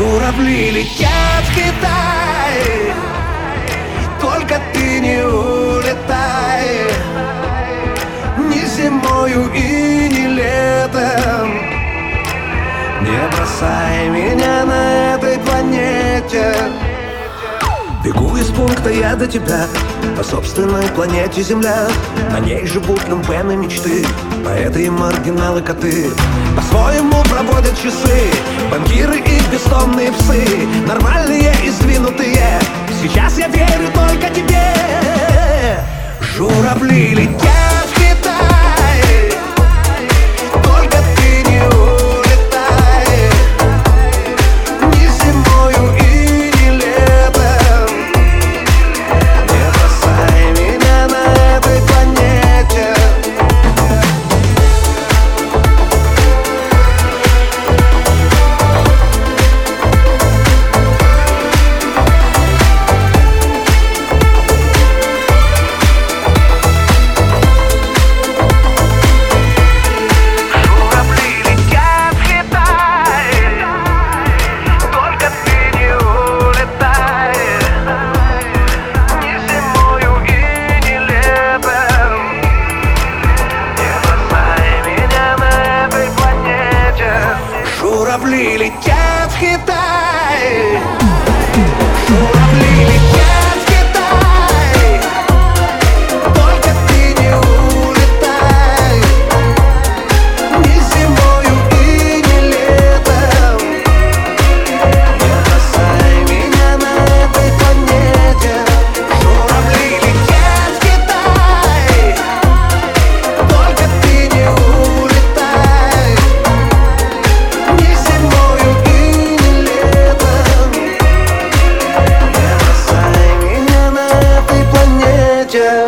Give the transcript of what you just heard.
Журавли летят в Китай? Только ты не улетай. Ни зимою и не летом. Не бросай меня на этой планете. Бегу из пункта я до тебя По собственной планете Земля. На ней живут люмпены мечты Поэты и маргиналы коты. По-своему проводят часы Банкиры бессонные псы Нормальные и сдвинутые. Сейчас я верю только тебе. Журавли летят бросай меня на этой just